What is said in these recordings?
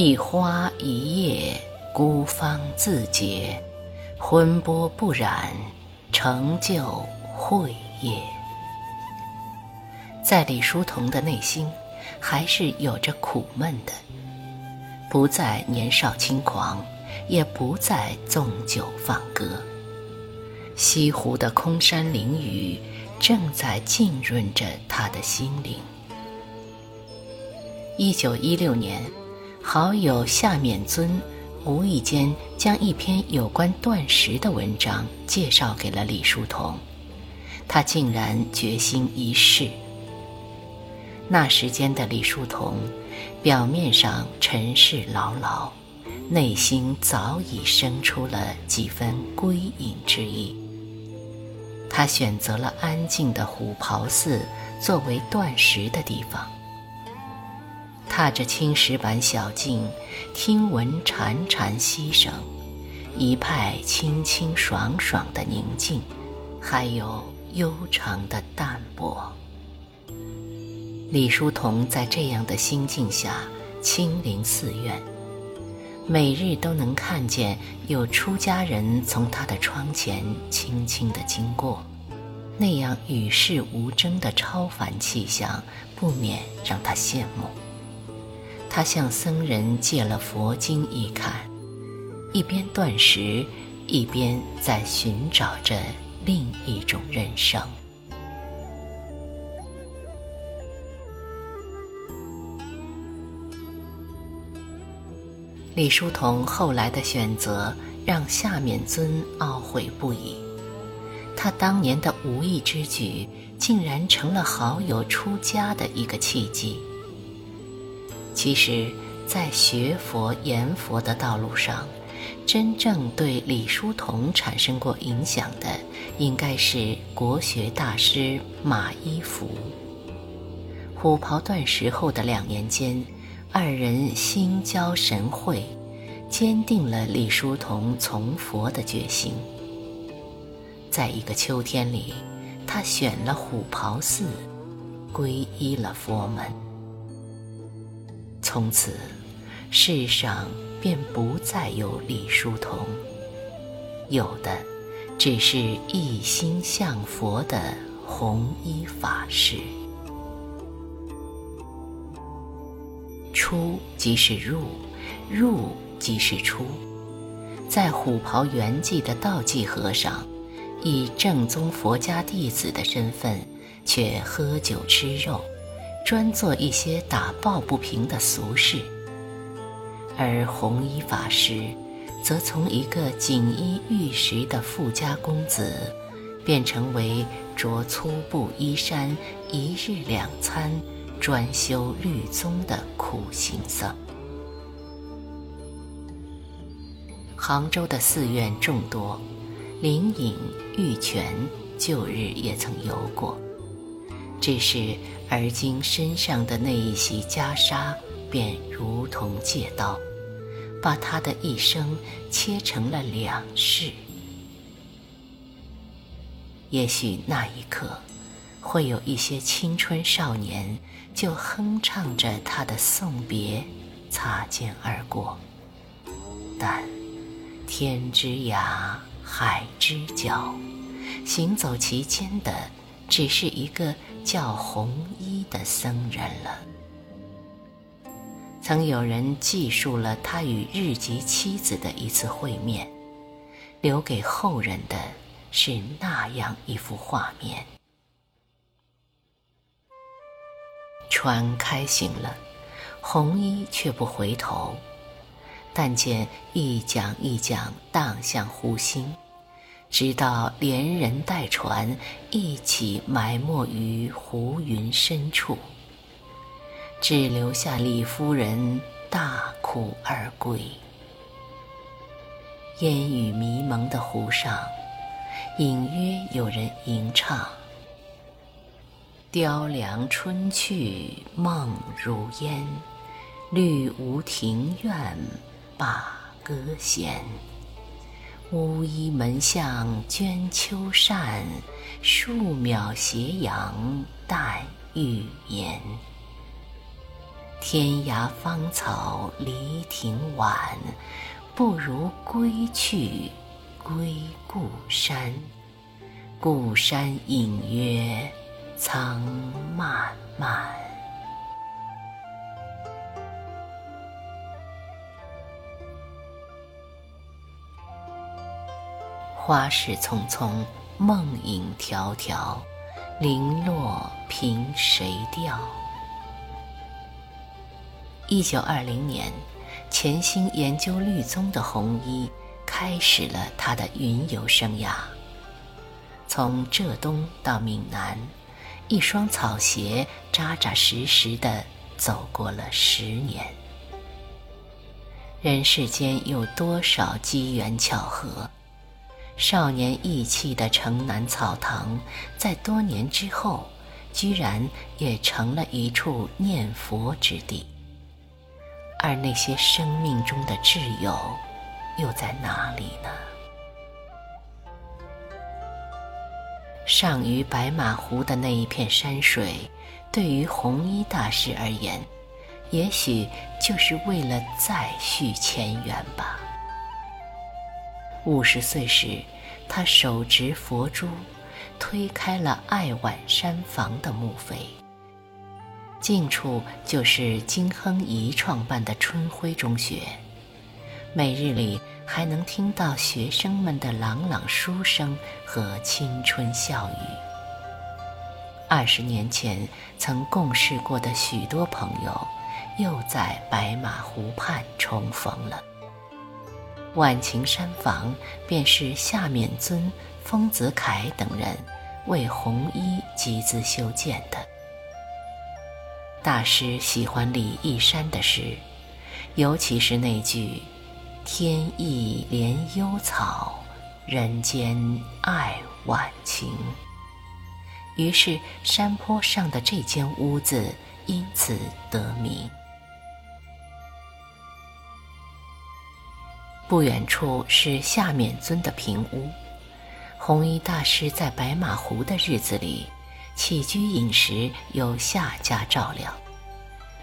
一花一叶，孤芳自洁，浑波不染，成就慧业。在李叔同的内心，还是有着苦闷的，不再年少轻狂，也不再纵酒放歌。西湖的空山灵雨，正在浸润着他的心灵。一九一六年。好友夏勉尊无意间将一篇有关断食的文章介绍给了李叔同，他竟然决心一试。那时间的李叔同，表面上尘世劳劳，内心早已生出了几分归隐之意。他选择了安静的虎跑寺作为断食的地方。踏着青石板小径，听闻潺潺溪声，一派清清爽爽的宁静，还有悠长的淡泊。李叔同在这样的心境下亲临寺院，每日都能看见有出家人从他的窗前轻轻地经过，那样与世无争的超凡气象，不免让他羡慕。他向僧人借了佛经一看，一边断食，一边在寻找着另一种人生。李叔同后来的选择让夏勉尊懊悔不已，他当年的无意之举，竟然成了好友出家的一个契机。其实，在学佛研佛的道路上，真正对李叔同产生过影响的，应该是国学大师马一福。虎袍断食后的两年间，二人心交神会，坚定了李叔同从佛的决心。在一个秋天里，他选了虎袍寺，皈依了佛门。从此，世上便不再有李叔同，有的只是一心向佛的弘一法师。出即是入，入即是出。在虎袍圆寂的道济和尚，以正宗佛家弟子的身份，却喝酒吃肉。专做一些打抱不平的俗事，而弘一法师则从一个锦衣玉食的富家公子，变成为着粗布衣衫、一日两餐、专修律宗的苦行僧。杭州的寺院众多，灵隐、玉泉旧日也曾游过。只是，而今身上的那一袭袈裟，便如同借刀，把他的一生切成了两世。也许那一刻，会有一些青春少年，就哼唱着他的送别，擦肩而过。但天之涯，海之角，行走其间的。只是一个叫红衣的僧人了。曾有人记述了他与日籍妻子的一次会面，留给后人的是那样一幅画面：船开行了，红衣却不回头，但见一桨一桨荡向湖心。直到连人带船一起埋没于湖云深处，只留下李夫人大哭而归。烟雨迷蒙的湖上，隐约有人吟唱：“雕梁春去梦如烟，绿芜庭院把歌弦。”乌衣门巷鹃秋扇，树渺斜阳淡玉颜。天涯芳草离亭晚，不如归去，归故山。故山隐约苍漫漫。花事匆匆，梦影迢迢，零落凭谁调？一九二零年，潜心研究律宗的弘一开始了他的云游生涯。从浙东到闽南，一双草鞋扎扎实实的走过了十年。人世间有多少机缘巧合？少年意气的城南草堂，在多年之后，居然也成了一处念佛之地。而那些生命中的挚友，又在哪里呢？上于白马湖的那一片山水，对于弘一大师而言，也许就是为了再续前缘吧。五十岁时，他手执佛珠，推开了爱晚山房的墓碑。近处就是金亨颐创办的春晖中学，每日里还能听到学生们的朗朗书声和青春笑语。二十年前曾共事过的许多朋友，又在白马湖畔重逢了。晚晴山房便是夏勉尊、丰子恺等人为弘一集资修建的。大师喜欢李义山的诗，尤其是那句“天意怜幽草，人间爱晚晴”。于是山坡上的这间屋子因此得名。不远处是夏勉尊的平屋。弘一大师在白马湖的日子里。起居饮食由夏家照料，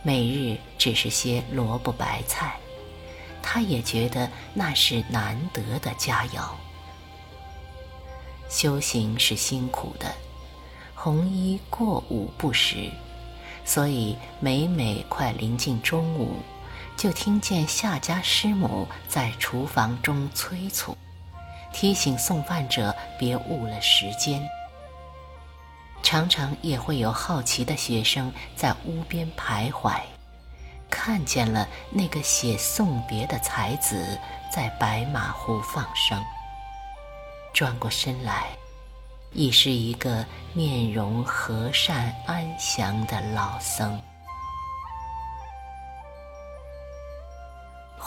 每日只是些萝卜白菜，他也觉得那是难得的佳肴。修行是辛苦的，弘一过午不食，所以每每快临近中午，就听见夏家师母在厨房中催促，提醒送饭者别误了时间。常常也会有好奇的学生在屋边徘徊，看见了那个写送别的才子在白马湖放生。转过身来，已是一个面容和善安详的老僧。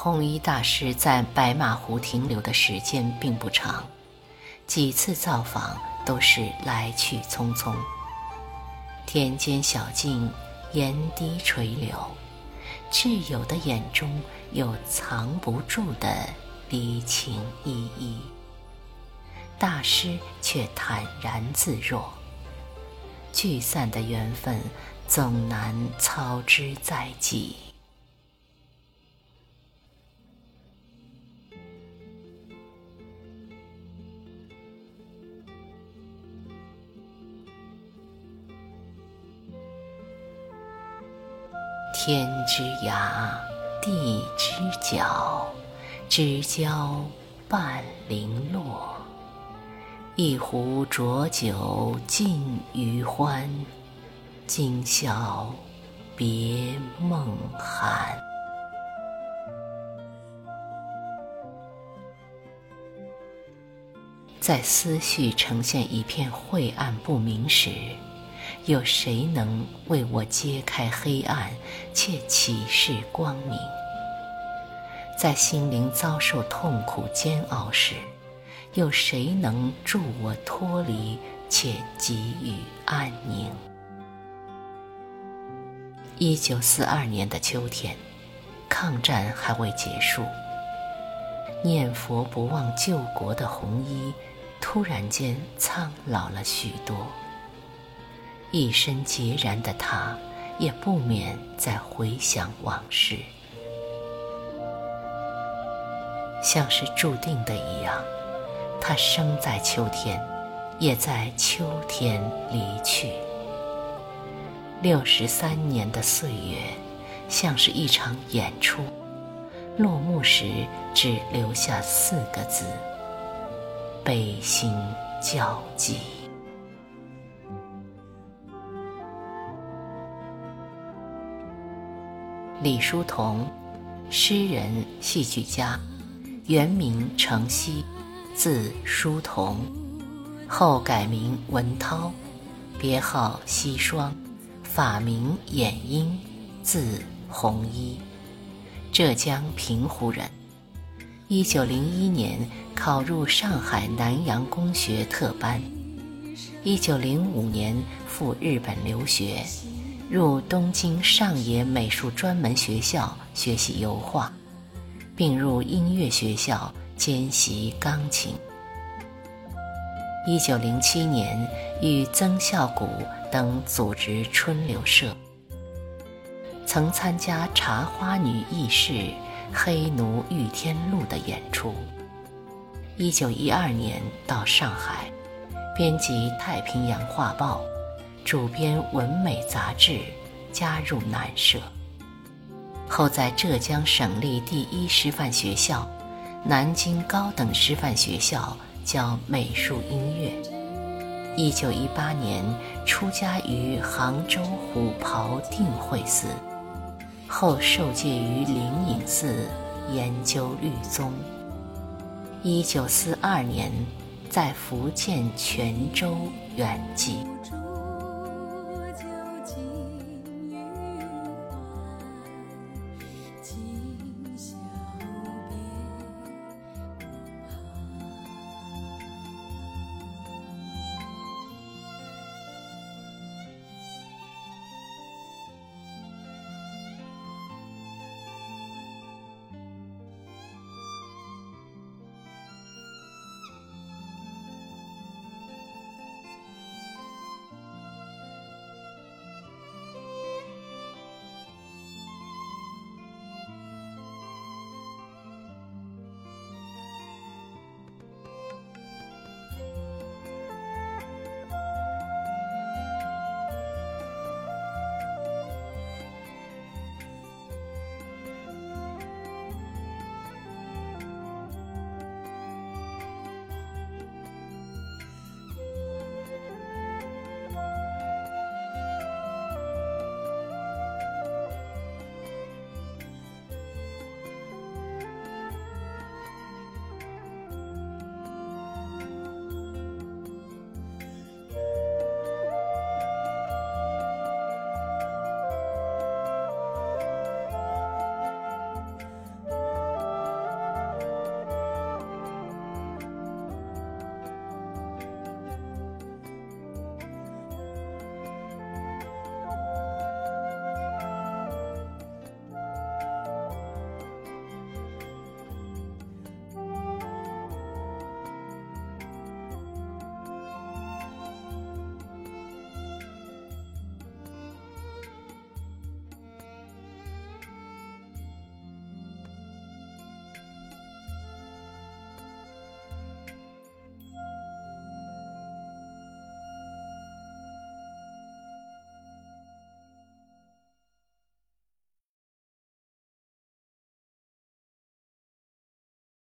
弘一大师在白马湖停留的时间并不长，几次造访。都是来去匆匆，田间小径，沿堤垂柳，挚友的眼中有藏不住的离情依依，大师却坦然自若。聚散的缘分，总难操之在即。天之涯，地之角，知交半零落。一壶浊酒尽余欢，今宵别梦寒。在思绪呈现一片晦暗不明时。有谁能为我揭开黑暗，且启示光明？在心灵遭受痛苦煎熬时，有谁能助我脱离，且给予安宁？一九四二年的秋天，抗战还未结束，念佛不忘救国的红衣，突然间苍老了许多。一身孑然的他，也不免在回想往事。像是注定的一样，他生在秋天，也在秋天离去。六十三年的岁月，像是一场演出，落幕时只留下四个字：悲心交集。李叔同，诗人、戏剧家。原名程曦，字叔同，后改名文涛，别号西双，法名衍英，字弘一，浙江平湖人。一九零一年考入上海南洋公学特班，一九零五年赴日本留学，入东京上野美术专门学校学习油画。并入音乐学校兼习钢琴。一九零七年，与曾孝谷等组织春柳社，曾参加《茶花女轶事》《黑奴遇天录》的演出。一九一二年到上海，编辑《太平洋画报》，主编《文美》杂志，加入南社。后在浙江省立第一师范学校、南京高等师范学校教美术音乐。一九一八年出家于杭州虎跑定慧寺，后受戒于灵隐寺研究律宗。一九四二年在福建泉州圆寂。